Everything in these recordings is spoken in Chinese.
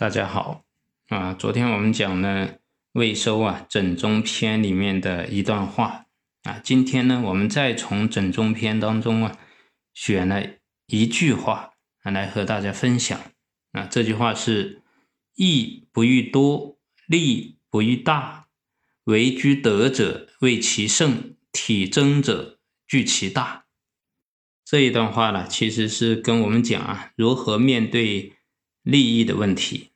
大家好，啊，昨天我们讲了未收啊整中篇里面的一段话啊，今天呢，我们再从整中篇当中啊选了一句话啊来和大家分享啊，这句话是“义不欲多，利不欲大，为居德者为其胜，体征者惧其大”。这一段话呢，其实是跟我们讲啊，如何面对利益的问题。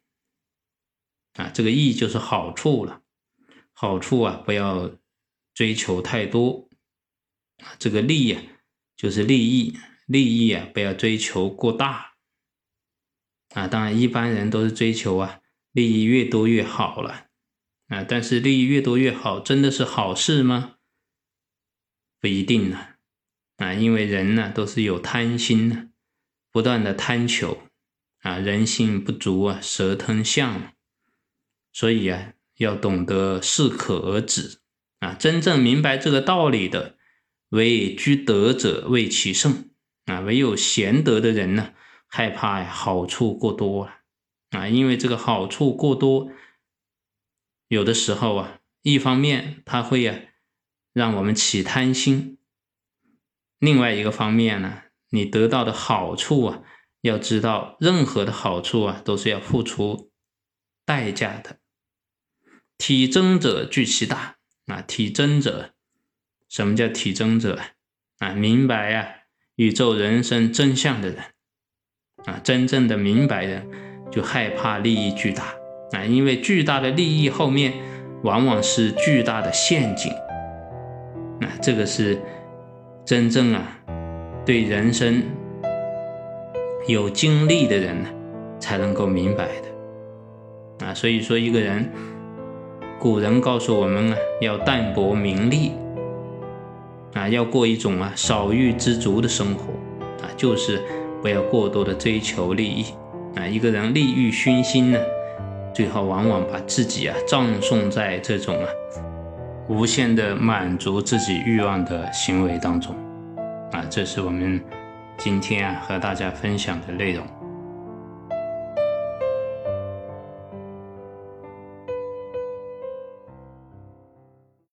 这个益就是好处了，好处啊，不要追求太多。这个利呀，就是利益，利益啊，不要追求过大。啊，当然一般人都是追求啊，利益越多越好了。啊，但是利益越多越好，真的是好事吗？不一定呢。啊，因为人呢都是有贪心的，不断的贪求。啊，人性不足啊，蛇吞象。所以啊，要懂得适可而止啊！真正明白这个道理的，为居德者为其胜啊！唯有贤德的人呢，害怕呀好处过多啊！啊，因为这个好处过多，有的时候啊，一方面他会啊，让我们起贪心；另外一个方面呢，你得到的好处啊，要知道任何的好处啊，都是要付出代价的。体征者惧其大啊！体征者，什么叫体征者啊？明白呀，宇宙人生真相的人啊，真正的明白人就害怕利益巨大啊，因为巨大的利益后面往往是巨大的陷阱啊，这个是真正啊对人生有经历的人呢才能够明白的啊，所以说一个人。古人告诉我们啊，要淡泊名利啊，要过一种啊少欲知足的生活啊，就是不要过多的追求利益啊。一个人利欲熏心呢，最后往往把自己啊葬送在这种啊无限的满足自己欲望的行为当中啊。这是我们今天啊和大家分享的内容。